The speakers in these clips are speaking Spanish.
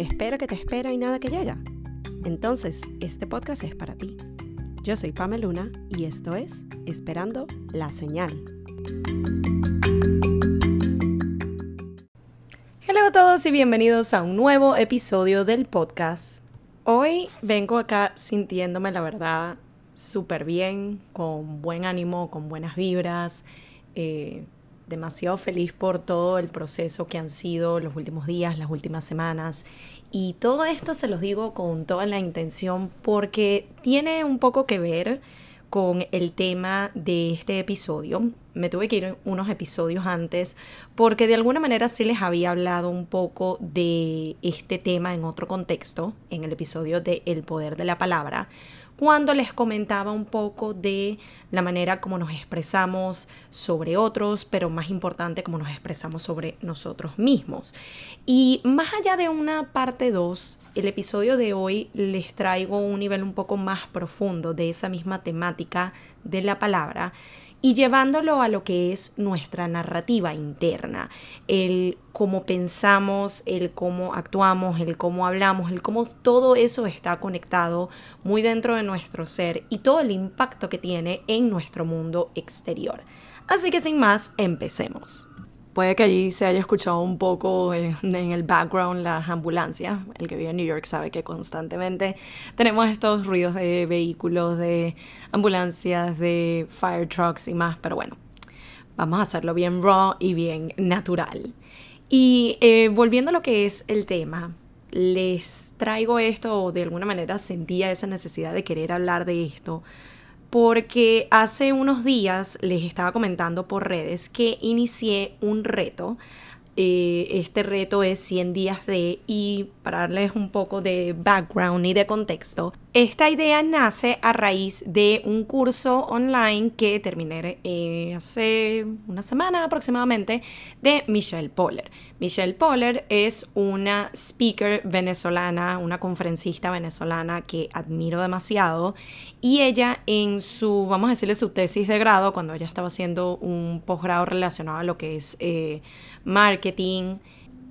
espera que te espera y nada que llega. Entonces, este podcast es para ti. Yo soy Pamela Luna y esto es Esperando la Señal. Hola a todos y bienvenidos a un nuevo episodio del podcast. Hoy vengo acá sintiéndome, la verdad, súper bien, con buen ánimo, con buenas vibras. Eh, demasiado feliz por todo el proceso que han sido los últimos días, las últimas semanas. Y todo esto se los digo con toda la intención porque tiene un poco que ver con el tema de este episodio. Me tuve que ir unos episodios antes porque de alguna manera sí les había hablado un poco de este tema en otro contexto, en el episodio de El poder de la palabra cuando les comentaba un poco de la manera como nos expresamos sobre otros, pero más importante, como nos expresamos sobre nosotros mismos. Y más allá de una parte 2, el episodio de hoy les traigo un nivel un poco más profundo de esa misma temática de la palabra y llevándolo a lo que es nuestra narrativa interna, el cómo pensamos, el cómo actuamos, el cómo hablamos, el cómo todo eso está conectado muy dentro de nuestro ser y todo el impacto que tiene en nuestro mundo exterior. Así que sin más, empecemos. Puede que allí se haya escuchado un poco en, el background las ambulancias. El que vive en New York sabe que constantemente tenemos estos ruidos de vehículos, de ambulancias, de fire trucks y más. Pero bueno, vamos a hacerlo bien raw y bien natural. Y eh, volviendo a lo que es el tema, les traigo esto, o de alguna manera sentía esa necesidad de querer hablar de esto, porque hace unos días les estaba comentando por redes que inicié un reto. Eh, este reto es 100 días de, y para darles un poco de background y de contexto, esta idea nace a raíz de un curso online que terminé eh, hace una semana aproximadamente de Michelle Poller. Michelle Poller es una speaker venezolana, una conferencista venezolana que admiro demasiado y ella en su, vamos a decirle, su tesis de grado, cuando ella estaba haciendo un posgrado relacionado a lo que es eh, marketing,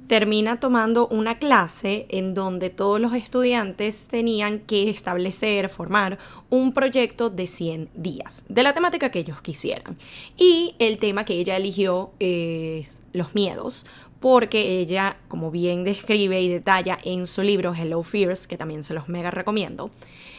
termina tomando una clase en donde todos los estudiantes tenían que establecer, formar un proyecto de 100 días, de la temática que ellos quisieran. Y el tema que ella eligió es los miedos, porque ella, como bien describe y detalla en su libro Hello Fears, que también se los mega recomiendo,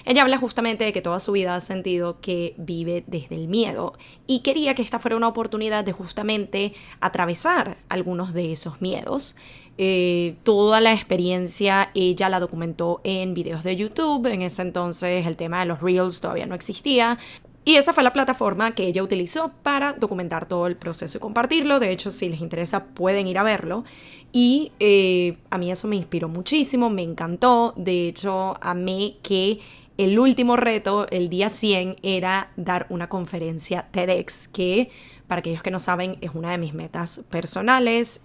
ella habla justamente de que toda su vida ha sentido que vive desde el miedo y quería que esta fuera una oportunidad de justamente atravesar algunos de esos miedos. Eh, toda la experiencia ella la documentó en videos de YouTube, en ese entonces el tema de los reels todavía no existía, y esa fue la plataforma que ella utilizó para documentar todo el proceso y compartirlo. De hecho, si les interesa, pueden ir a verlo. Y eh, a mí eso me inspiró muchísimo, me encantó. De hecho, amé que el último reto, el día 100, era dar una conferencia TEDx que para aquellos que no saben, es una de mis metas personales.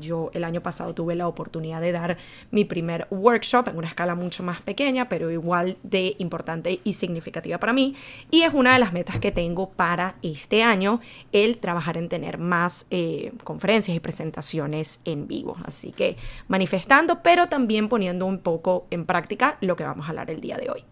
Yo el año pasado tuve la oportunidad de dar mi primer workshop en una escala mucho más pequeña, pero igual de importante y significativa para mí. Y es una de las metas que tengo para este año, el trabajar en tener más eh, conferencias y presentaciones en vivo. Así que manifestando, pero también poniendo un poco en práctica lo que vamos a hablar el día de hoy.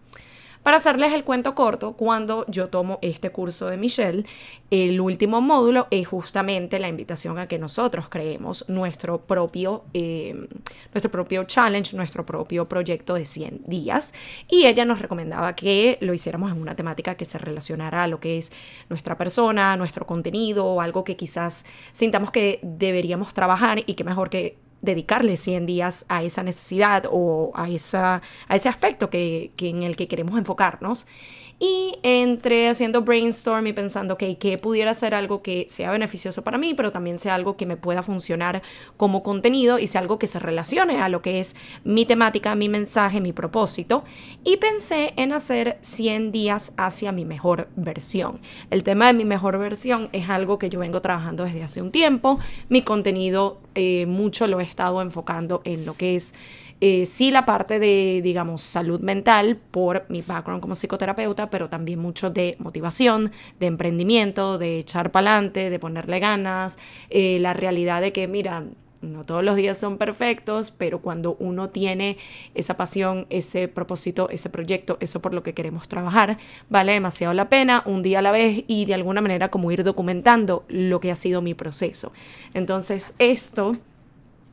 Para hacerles el cuento corto, cuando yo tomo este curso de Michelle, el último módulo es justamente la invitación a que nosotros creemos nuestro propio, eh, nuestro propio challenge, nuestro propio proyecto de 100 días. Y ella nos recomendaba que lo hiciéramos en una temática que se relacionara a lo que es nuestra persona, nuestro contenido, o algo que quizás sintamos que deberíamos trabajar y que mejor que dedicarle 100 días a esa necesidad o a, esa, a ese aspecto que, que en el que queremos enfocarnos. Y entré haciendo brainstorm y pensando, que ¿qué pudiera ser algo que sea beneficioso para mí, pero también sea algo que me pueda funcionar como contenido y sea algo que se relacione a lo que es mi temática, mi mensaje, mi propósito? Y pensé en hacer 100 días hacia mi mejor versión. El tema de mi mejor versión es algo que yo vengo trabajando desde hace un tiempo. Mi contenido eh, mucho lo he estado enfocando en lo que es eh, sí la parte de, digamos, salud mental por mi background como psicoterapeuta, pero también mucho de motivación, de emprendimiento, de echar para adelante, de ponerle ganas, eh, la realidad de que, mira, no todos los días son perfectos, pero cuando uno tiene esa pasión, ese propósito, ese proyecto, eso por lo que queremos trabajar, vale demasiado la pena un día a la vez y de alguna manera como ir documentando lo que ha sido mi proceso. Entonces esto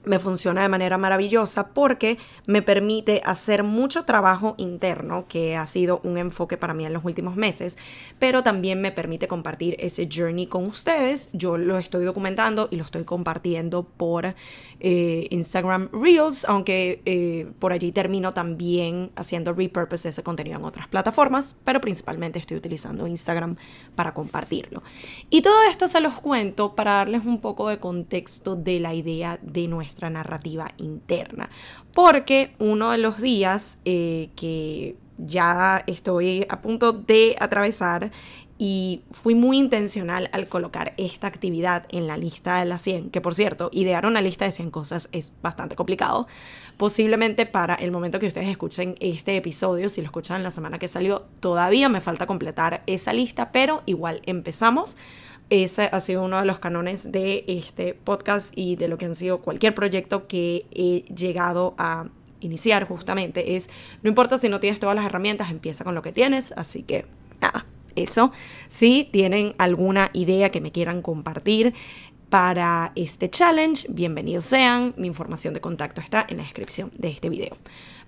me funciona de manera maravillosa porque me permite hacer mucho trabajo interno, que ha sido un enfoque para mí en los últimos meses, pero también me permite compartir ese journey con ustedes. Yo lo estoy documentando y lo estoy compartiendo por eh, Instagram Reels, aunque eh, por allí termino también haciendo repurpose de ese contenido en otras plataformas, pero principalmente estoy utilizando Instagram para compartirlo. Y todo esto se los cuento para darles un poco de contexto de la idea de nuestra narrativa interna. Porque uno de los días eh, que ya estoy a punto de atravesar y fui muy intencional al colocar esta actividad en la lista de las 100, que por cierto, idear una lista de 100 cosas es bastante complicado. Posiblemente para el momento que ustedes escuchen este episodio, si lo escuchan la semana que salió, todavía me falta completar esa lista, pero igual empezamos ese ha sido uno de los canones de este podcast y de lo que han sido cualquier proyecto que he llegado a iniciar justamente. Es, no importa si no tienes todas las herramientas, empieza con lo que tienes. Así que, nada, eso. Si tienen alguna idea que me quieran compartir, para este challenge, bienvenidos sean. Mi información de contacto está en la descripción de este video.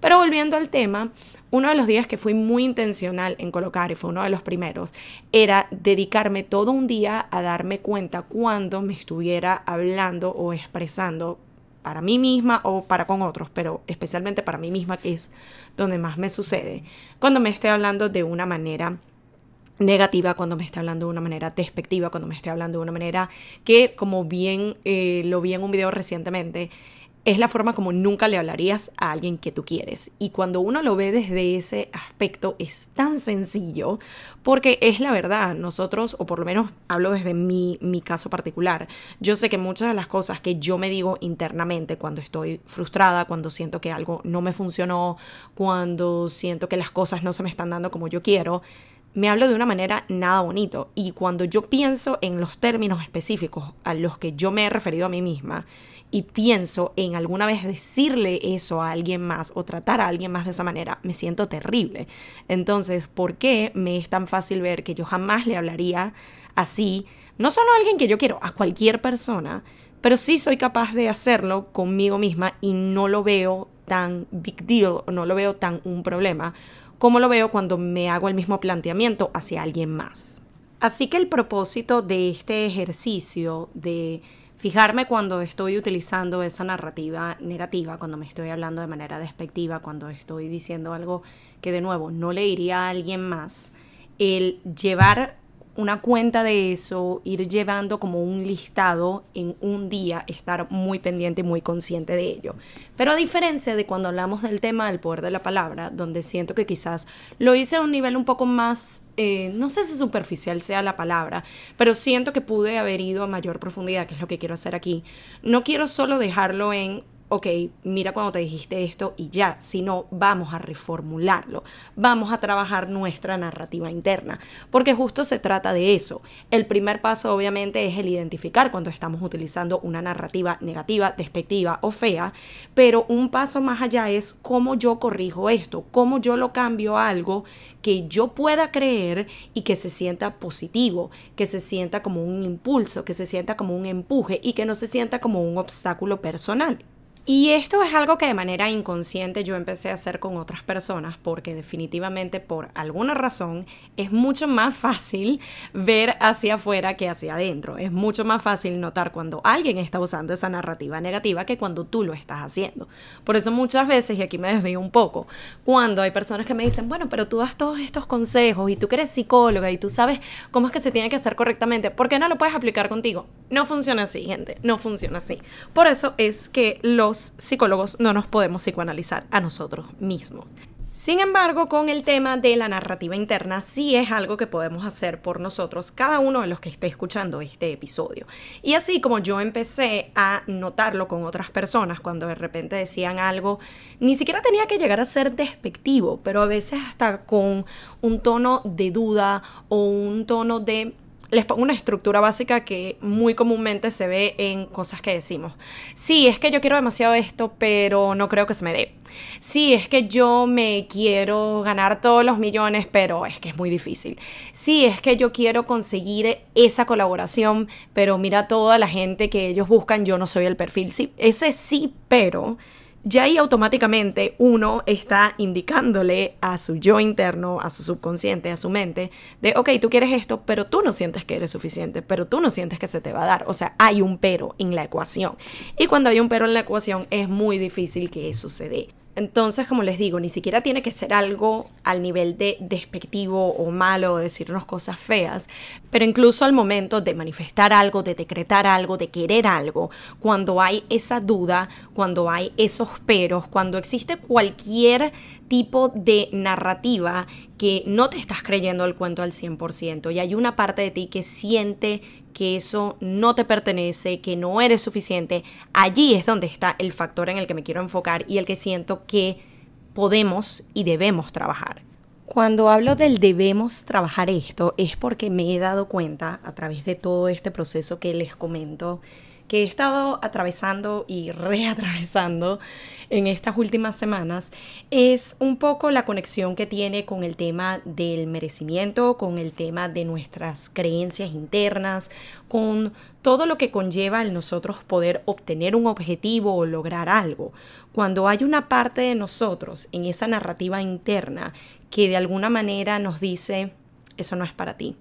Pero volviendo al tema, uno de los días que fui muy intencional en colocar, y fue uno de los primeros, era dedicarme todo un día a darme cuenta cuando me estuviera hablando o expresando para mí misma o para con otros, pero especialmente para mí misma, que es donde más me sucede, cuando me esté hablando de una manera negativa cuando me esté hablando de una manera despectiva, cuando me esté hablando de una manera que, como bien eh, lo vi en un video recientemente, es la forma como nunca le hablarías a alguien que tú quieres. Y cuando uno lo ve desde ese aspecto es tan sencillo, porque es la verdad, nosotros, o por lo menos hablo desde mi, mi caso particular, yo sé que muchas de las cosas que yo me digo internamente cuando estoy frustrada, cuando siento que algo no me funcionó, cuando siento que las cosas no se me están dando como yo quiero, me hablo de una manera nada bonito. Y cuando yo pienso en los términos específicos a los que yo me he referido a mí misma y pienso en alguna vez decirle eso a alguien más o tratar a alguien más de esa manera, me siento terrible. Entonces, ¿por qué me es tan fácil ver que yo jamás le hablaría así, no solo a alguien que yo quiero, a cualquier persona? Pero sí soy capaz de hacerlo conmigo misma y no lo veo tan big deal, no lo veo tan un problema como lo veo cuando me hago el mismo planteamiento hacia alguien más. Así que el propósito de este ejercicio de fijarme cuando estoy utilizando esa narrativa negativa, cuando me estoy hablando de manera despectiva, cuando estoy diciendo algo que de nuevo no le diría a alguien más, el llevar una cuenta de eso, ir llevando como un listado en un día, estar muy pendiente y muy consciente de ello. Pero a diferencia de cuando hablamos del tema del poder de la palabra, donde siento que quizás lo hice a un nivel un poco más, eh, no sé si superficial sea la palabra, pero siento que pude haber ido a mayor profundidad, que es lo que quiero hacer aquí. No quiero solo dejarlo en ok, mira cuando te dijiste esto y ya, sino vamos a reformularlo, vamos a trabajar nuestra narrativa interna, porque justo se trata de eso. El primer paso obviamente es el identificar cuando estamos utilizando una narrativa negativa, despectiva o fea, pero un paso más allá es cómo yo corrijo esto, cómo yo lo cambio a algo que yo pueda creer y que se sienta positivo, que se sienta como un impulso, que se sienta como un empuje y que no se sienta como un obstáculo personal. Y esto es algo que de manera inconsciente yo empecé a hacer con otras personas porque definitivamente por alguna razón es mucho más fácil ver hacia afuera que hacia adentro. Es mucho más fácil notar cuando alguien está usando esa narrativa negativa que cuando tú lo estás haciendo. Por eso muchas veces, y aquí me desvío un poco, cuando hay personas que me dicen, bueno, pero tú das todos estos consejos y tú eres psicóloga y tú sabes cómo es que se tiene que hacer correctamente, ¿por qué no lo puedes aplicar contigo? No funciona así, gente, no funciona así. Por eso es que psicólogos no nos podemos psicoanalizar a nosotros mismos. Sin embargo, con el tema de la narrativa interna, sí es algo que podemos hacer por nosotros, cada uno de los que esté escuchando este episodio. Y así como yo empecé a notarlo con otras personas cuando de repente decían algo, ni siquiera tenía que llegar a ser despectivo, pero a veces hasta con un tono de duda o un tono de les pongo una estructura básica que muy comúnmente se ve en cosas que decimos. Sí, es que yo quiero demasiado esto, pero no creo que se me dé. Sí, es que yo me quiero ganar todos los millones, pero es que es muy difícil. Sí, es que yo quiero conseguir esa colaboración, pero mira toda la gente que ellos buscan, yo no soy el perfil. Sí, ese sí, pero ya ahí automáticamente uno está indicándole a su yo interno, a su subconsciente, a su mente, de, ok, tú quieres esto, pero tú no sientes que eres suficiente, pero tú no sientes que se te va a dar. O sea, hay un pero en la ecuación. Y cuando hay un pero en la ecuación es muy difícil que eso se. Entonces, como les digo, ni siquiera tiene que ser algo al nivel de despectivo o malo o decirnos cosas feas, pero incluso al momento de manifestar algo, de decretar algo, de querer algo, cuando hay esa duda, cuando hay esos peros, cuando existe cualquier tipo de narrativa que no te estás creyendo el cuento al 100% y hay una parte de ti que siente que eso no te pertenece, que no eres suficiente, allí es donde está el factor en el que me quiero enfocar y el que siento que podemos y debemos trabajar. Cuando hablo del debemos trabajar esto es porque me he dado cuenta a través de todo este proceso que les comento que he estado atravesando y reatravesando en estas últimas semanas es un poco la conexión que tiene con el tema del merecimiento, con el tema de nuestras creencias internas, con todo lo que conlleva el nosotros poder obtener un objetivo o lograr algo. Cuando hay una parte de nosotros en esa narrativa interna que de alguna manera nos dice, eso no es para ti,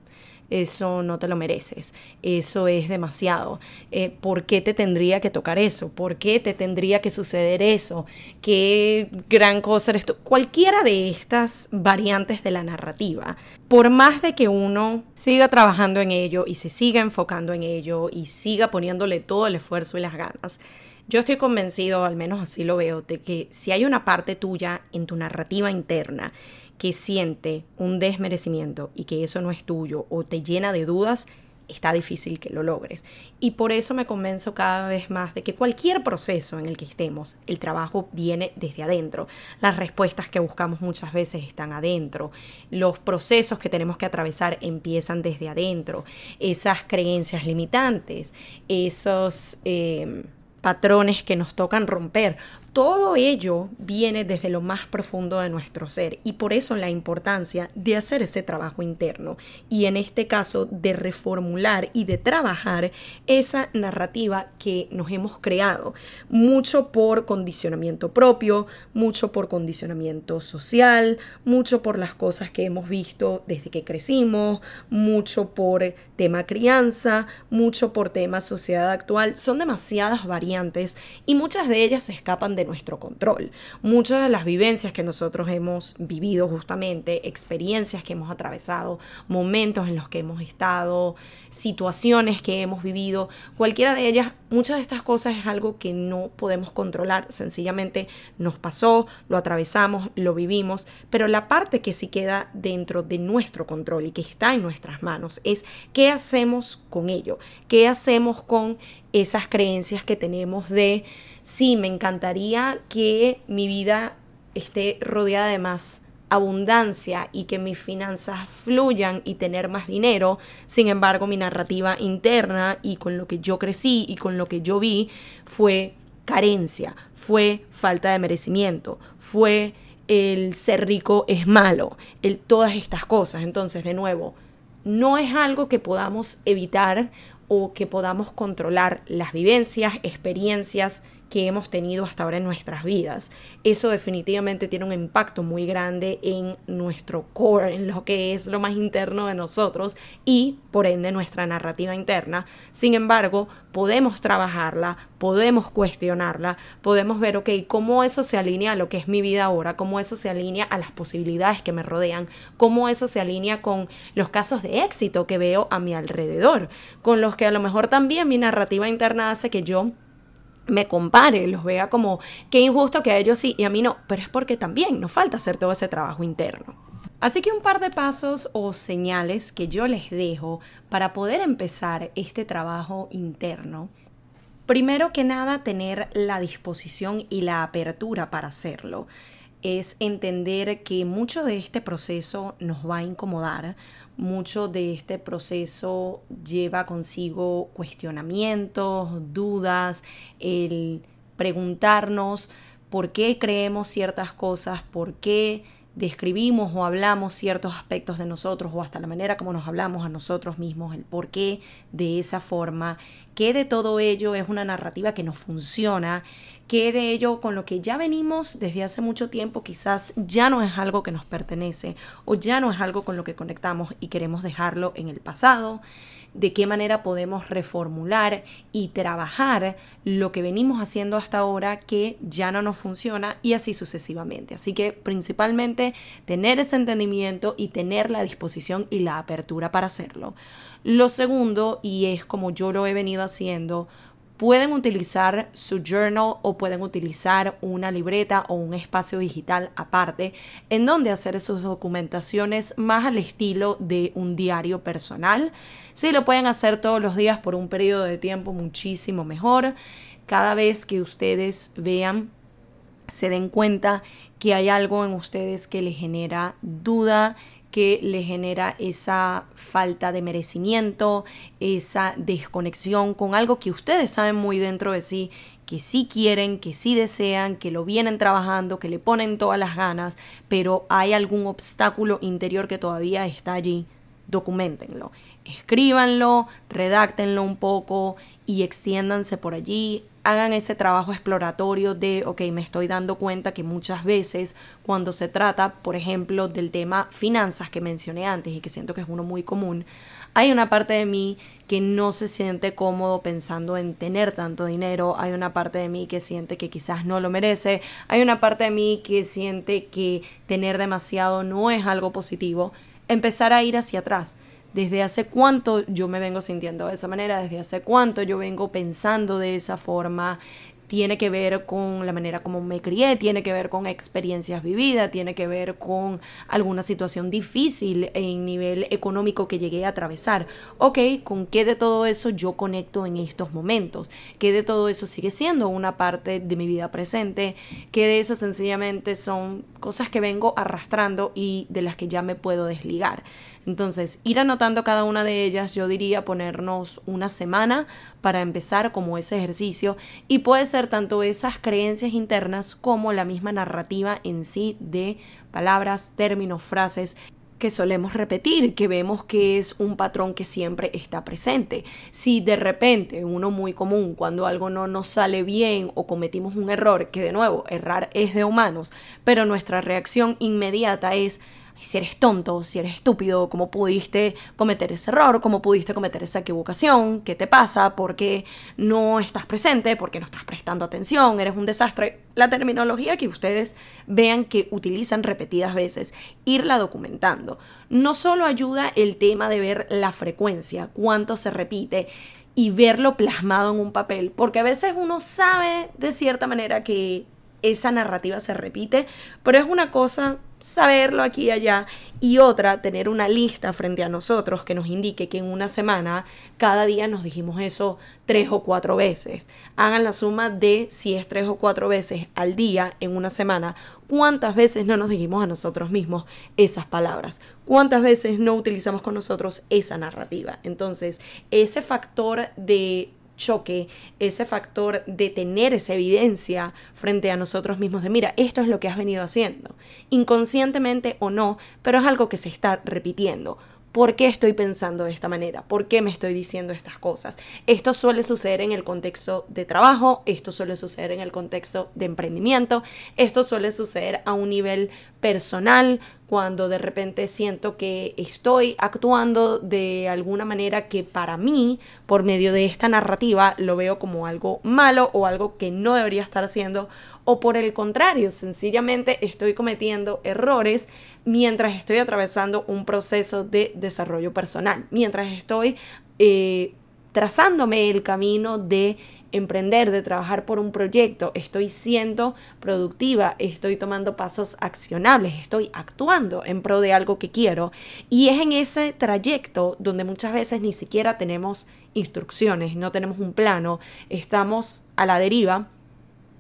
eso no te lo mereces, eso es demasiado. Eh, ¿Por qué te tendría que tocar eso? ¿Por qué te tendría que suceder eso? ¿Qué gran cosa eres tú? Cualquiera de estas variantes de la narrativa, por más de que uno siga trabajando en ello y se siga enfocando en ello y siga poniéndole todo el esfuerzo y las ganas, yo estoy convencido, al menos así lo veo, de que si hay una parte tuya en tu narrativa interna que siente un desmerecimiento y que eso no es tuyo o te llena de dudas, está difícil que lo logres. Y por eso me convenzo cada vez más de que cualquier proceso en el que estemos, el trabajo viene desde adentro. Las respuestas que buscamos muchas veces están adentro. Los procesos que tenemos que atravesar empiezan desde adentro. Esas creencias limitantes, esos... Eh, patrones que nos tocan romper todo ello viene desde lo más profundo de nuestro ser y por eso la importancia de hacer ese trabajo interno y en este caso de reformular y de trabajar esa narrativa que nos hemos creado, mucho por condicionamiento propio, mucho por condicionamiento social, mucho por las cosas que hemos visto desde que crecimos, mucho por tema crianza, mucho por tema sociedad actual, son demasiadas variantes y muchas de ellas se escapan de nuestro control. Muchas de las vivencias que nosotros hemos vivido justamente, experiencias que hemos atravesado, momentos en los que hemos estado, situaciones que hemos vivido, cualquiera de ellas, muchas de estas cosas es algo que no podemos controlar, sencillamente nos pasó, lo atravesamos, lo vivimos, pero la parte que sí queda dentro de nuestro control y que está en nuestras manos es qué hacemos con ello, qué hacemos con esas creencias que tenemos de, sí, me encantaría que mi vida esté rodeada de más abundancia y que mis finanzas fluyan y tener más dinero. Sin embargo, mi narrativa interna y con lo que yo crecí y con lo que yo vi fue carencia, fue falta de merecimiento, fue el ser rico es malo, todas estas cosas. Entonces, de nuevo, no es algo que podamos evitar o que podamos controlar las vivencias, experiencias que hemos tenido hasta ahora en nuestras vidas. Eso definitivamente tiene un impacto muy grande en nuestro core, en lo que es lo más interno de nosotros y por ende nuestra narrativa interna. Sin embargo, podemos trabajarla, podemos cuestionarla, podemos ver, ok, cómo eso se alinea a lo que es mi vida ahora, cómo eso se alinea a las posibilidades que me rodean, cómo eso se alinea con los casos de éxito que veo a mi alrededor, con los que a lo mejor también mi narrativa interna hace que yo me compare, los vea como qué injusto que a ellos sí y a mí no, pero es porque también nos falta hacer todo ese trabajo interno. Así que un par de pasos o señales que yo les dejo para poder empezar este trabajo interno. Primero que nada, tener la disposición y la apertura para hacerlo. Es entender que mucho de este proceso nos va a incomodar, mucho de este proceso lleva consigo cuestionamientos, dudas, el preguntarnos por qué creemos ciertas cosas, por qué describimos o hablamos ciertos aspectos de nosotros o hasta la manera como nos hablamos a nosotros mismos, el por qué de esa forma, qué de todo ello es una narrativa que nos funciona, qué de ello con lo que ya venimos desde hace mucho tiempo quizás ya no es algo que nos pertenece o ya no es algo con lo que conectamos y queremos dejarlo en el pasado de qué manera podemos reformular y trabajar lo que venimos haciendo hasta ahora que ya no nos funciona y así sucesivamente. Así que principalmente tener ese entendimiento y tener la disposición y la apertura para hacerlo. Lo segundo, y es como yo lo he venido haciendo, pueden utilizar su journal o pueden utilizar una libreta o un espacio digital aparte en donde hacer sus documentaciones más al estilo de un diario personal. Si lo pueden hacer todos los días por un periodo de tiempo muchísimo mejor. Cada vez que ustedes vean, se den cuenta que hay algo en ustedes que les genera duda, que le genera esa falta de merecimiento, esa desconexión con algo que ustedes saben muy dentro de sí, que sí quieren, que sí desean, que lo vienen trabajando, que le ponen todas las ganas, pero hay algún obstáculo interior que todavía está allí. Documentenlo, escríbanlo, redáctenlo un poco y extiéndanse por allí, hagan ese trabajo exploratorio de, ok, me estoy dando cuenta que muchas veces cuando se trata, por ejemplo, del tema finanzas que mencioné antes y que siento que es uno muy común, hay una parte de mí que no se siente cómodo pensando en tener tanto dinero, hay una parte de mí que siente que quizás no lo merece, hay una parte de mí que siente que tener demasiado no es algo positivo, empezar a ir hacia atrás desde hace cuánto yo me vengo sintiendo de esa manera, desde hace cuánto yo vengo pensando de esa forma, tiene que ver con la manera como me crié, tiene que ver con experiencias vividas, tiene que ver con alguna situación difícil en nivel económico que llegué a atravesar. Ok, ¿con qué de todo eso yo conecto en estos momentos? ¿Qué de todo eso sigue siendo una parte de mi vida presente? ¿Qué de eso sencillamente son cosas que vengo arrastrando y de las que ya me puedo desligar? Entonces, ir anotando cada una de ellas, yo diría ponernos una semana para empezar como ese ejercicio y puede ser tanto esas creencias internas como la misma narrativa en sí de palabras, términos, frases que solemos repetir, que vemos que es un patrón que siempre está presente. Si de repente, uno muy común, cuando algo no nos sale bien o cometimos un error, que de nuevo, errar es de humanos, pero nuestra reacción inmediata es si eres tonto, si eres estúpido, cómo pudiste cometer ese error, cómo pudiste cometer esa equivocación, qué te pasa, por qué no estás presente, por qué no estás prestando atención, eres un desastre. La terminología que ustedes vean que utilizan repetidas veces, irla documentando. No solo ayuda el tema de ver la frecuencia, cuánto se repite, y verlo plasmado en un papel, porque a veces uno sabe de cierta manera que esa narrativa se repite, pero es una cosa saberlo aquí y allá y otra tener una lista frente a nosotros que nos indique que en una semana cada día nos dijimos eso tres o cuatro veces. Hagan la suma de si es tres o cuatro veces al día en una semana, cuántas veces no nos dijimos a nosotros mismos esas palabras, cuántas veces no utilizamos con nosotros esa narrativa. Entonces, ese factor de choque, ese factor de tener esa evidencia frente a nosotros mismos de, mira, esto es lo que has venido haciendo, inconscientemente o no, pero es algo que se está repitiendo. ¿Por qué estoy pensando de esta manera? ¿Por qué me estoy diciendo estas cosas? Esto suele suceder en el contexto de trabajo, esto suele suceder en el contexto de emprendimiento, esto suele suceder a un nivel personal, cuando de repente siento que estoy actuando de alguna manera que para mí, por medio de esta narrativa, lo veo como algo malo o algo que no debería estar haciendo, o por el contrario, sencillamente estoy cometiendo errores mientras estoy atravesando un proceso de desarrollo personal, mientras estoy eh, trazándome el camino de emprender, de trabajar por un proyecto, estoy siendo productiva, estoy tomando pasos accionables, estoy actuando en pro de algo que quiero. Y es en ese trayecto donde muchas veces ni siquiera tenemos instrucciones, no tenemos un plano, estamos a la deriva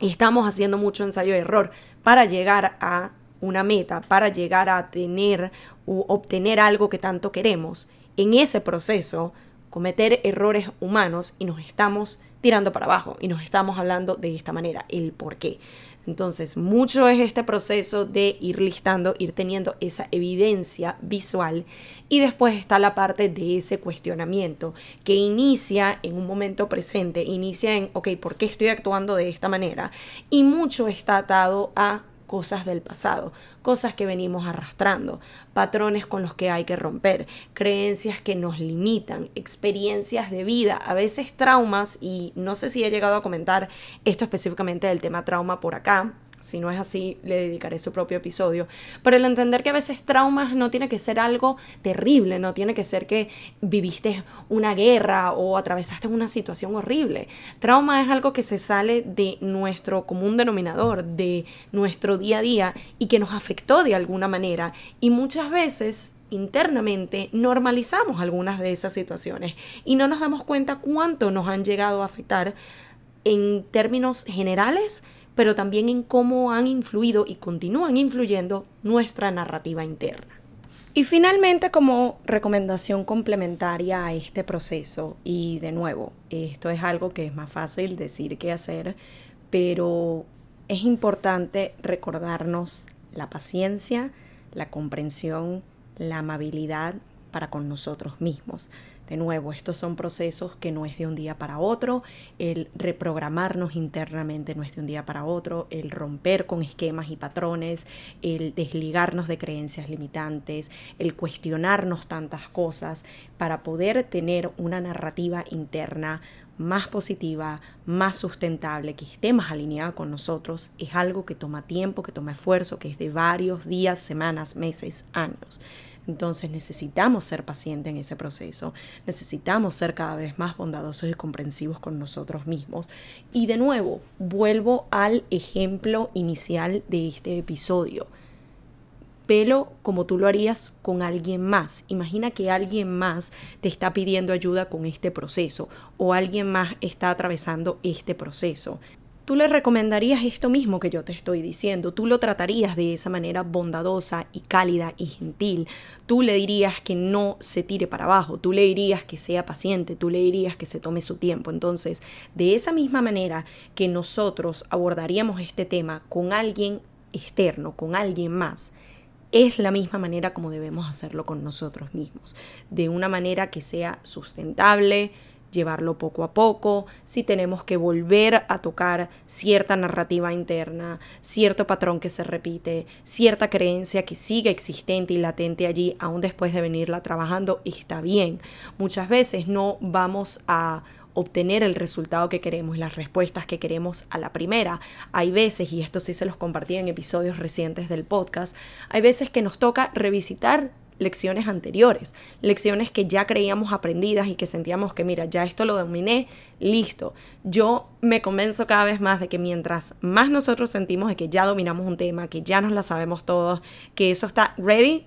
estamos haciendo mucho ensayo y error para llegar a una meta para llegar a tener u obtener algo que tanto queremos, en ese proceso cometer errores humanos y nos estamos tirando para abajo y nos estamos hablando de esta manera, el por qué. Entonces, mucho es este proceso de ir listando, ir teniendo esa evidencia visual y después está la parte de ese cuestionamiento que inicia en un momento presente, inicia en, ok, ¿por qué estoy actuando de esta manera? Y mucho está atado a cosas del pasado, cosas que venimos arrastrando, patrones con los que hay que romper, creencias que nos limitan, experiencias de vida, a veces traumas, y no sé si he llegado a comentar esto específicamente del tema trauma por acá, si no es así, le dedicaré su propio episodio. Pero el entender que a veces traumas no tiene que ser algo terrible, no tiene que ser que viviste una guerra o atravesaste una situación horrible. Trauma es algo que se sale de nuestro común denominador, de nuestro día a día y que nos afectó de alguna manera. Y muchas veces internamente normalizamos algunas de esas situaciones y no nos damos cuenta cuánto nos han llegado a afectar en términos generales pero también en cómo han influido y continúan influyendo nuestra narrativa interna. Y finalmente, como recomendación complementaria a este proceso, y de nuevo, esto es algo que es más fácil decir que hacer, pero es importante recordarnos la paciencia, la comprensión, la amabilidad para con nosotros mismos. De nuevo, estos son procesos que no es de un día para otro, el reprogramarnos internamente no es de un día para otro, el romper con esquemas y patrones, el desligarnos de creencias limitantes, el cuestionarnos tantas cosas para poder tener una narrativa interna más positiva, más sustentable, que esté más alineada con nosotros, es algo que toma tiempo, que toma esfuerzo, que es de varios días, semanas, meses, años. Entonces necesitamos ser pacientes en ese proceso, necesitamos ser cada vez más bondadosos y comprensivos con nosotros mismos. Y de nuevo, vuelvo al ejemplo inicial de este episodio. Velo como tú lo harías con alguien más. Imagina que alguien más te está pidiendo ayuda con este proceso o alguien más está atravesando este proceso tú le recomendarías esto mismo que yo te estoy diciendo, tú lo tratarías de esa manera bondadosa y cálida y gentil, tú le dirías que no se tire para abajo, tú le dirías que sea paciente, tú le dirías que se tome su tiempo. Entonces, de esa misma manera que nosotros abordaríamos este tema con alguien externo, con alguien más, es la misma manera como debemos hacerlo con nosotros mismos, de una manera que sea sustentable, llevarlo poco a poco, si tenemos que volver a tocar cierta narrativa interna, cierto patrón que se repite, cierta creencia que sigue existente y latente allí aún después de venirla trabajando, está bien. Muchas veces no vamos a obtener el resultado que queremos las respuestas que queremos a la primera. Hay veces, y esto sí se los compartí en episodios recientes del podcast, hay veces que nos toca revisitar lecciones anteriores, lecciones que ya creíamos aprendidas y que sentíamos que, mira, ya esto lo dominé, listo. Yo me convenzo cada vez más de que mientras más nosotros sentimos de que ya dominamos un tema, que ya nos la sabemos todos, que eso está ready,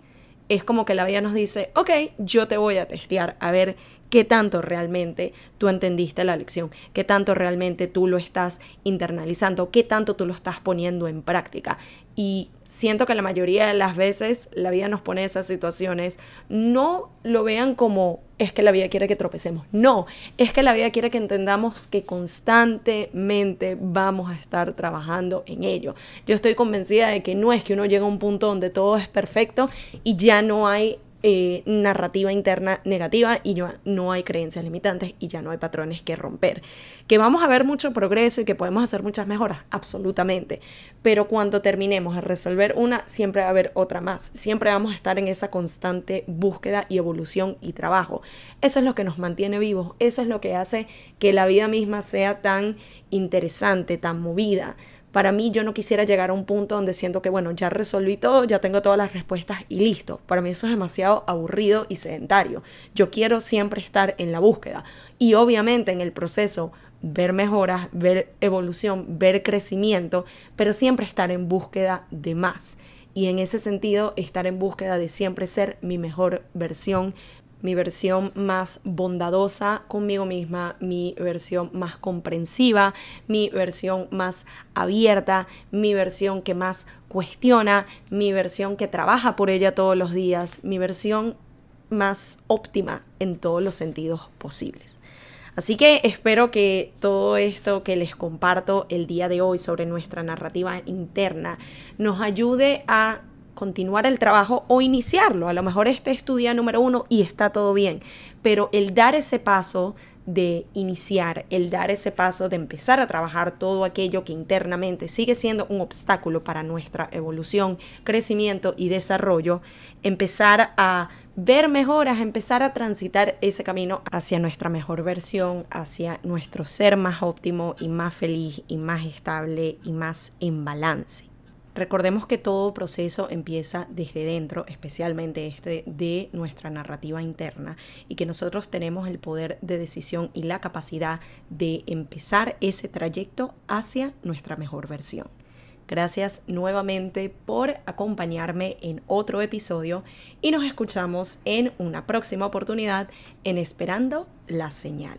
es como que la vida nos dice, ok, yo te voy a testear a ver qué tanto realmente tú entendiste la lección, qué tanto realmente tú lo estás internalizando, qué tanto tú lo estás poniendo en práctica. Y siento que la mayoría de las veces la vida nos pone esas situaciones, no lo vean como es que la vida quiere que tropecemos, no, es que la vida quiere que entendamos que constantemente vamos a estar trabajando en ello. Yo estoy convencida de que no es que uno llega a un punto donde todo es perfecto y ya no hay eh, narrativa interna negativa y ya no hay creencias limitantes y ya no hay patrones que romper. Que vamos a ver mucho progreso y que podemos hacer muchas mejoras, absolutamente. Pero cuando terminemos de resolver una, siempre va a haber otra más. Siempre vamos a estar en esa constante búsqueda y evolución y trabajo. Eso es lo que nos mantiene vivos, eso es lo que hace que la vida misma sea tan interesante, tan movida para mí yo no quisiera llegar a un punto donde siento que, bueno, ya resolví todo, ya tengo todas las respuestas y listo. Para mí eso es demasiado aburrido y sedentario. Yo quiero siempre estar en la búsqueda y obviamente en el proceso ver mejoras, ver evolución, ver crecimiento, pero siempre estar en búsqueda de más. Y en ese sentido, estar en búsqueda de siempre ser mi mejor versión, mi versión más bondadosa conmigo misma, mi versión más comprensiva, mi versión más abierta, mi versión que más cuestiona, mi versión que trabaja por ella todos los días, mi versión más óptima en todos los sentidos posibles. Así que espero que todo esto que les comparto el día de hoy sobre nuestra narrativa interna nos ayude a continuar el trabajo o iniciarlo. A lo mejor este es tu día número uno y está todo bien, pero el dar ese paso de iniciar, el dar ese paso de empezar a trabajar todo aquello que internamente sigue siendo un obstáculo para nuestra evolución, crecimiento y desarrollo, empezar a ver mejoras, empezar a transitar ese camino hacia nuestra mejor versión, hacia nuestro ser más óptimo y más feliz y más estable y más en balance. Recordemos que todo proceso empieza desde dentro, especialmente este de nuestra narrativa interna, y que nosotros tenemos el poder de decisión y la capacidad de empezar ese trayecto hacia nuestra mejor versión. Gracias nuevamente por acompañarme en otro episodio y nos escuchamos en una próxima oportunidad en Esperando la Señal.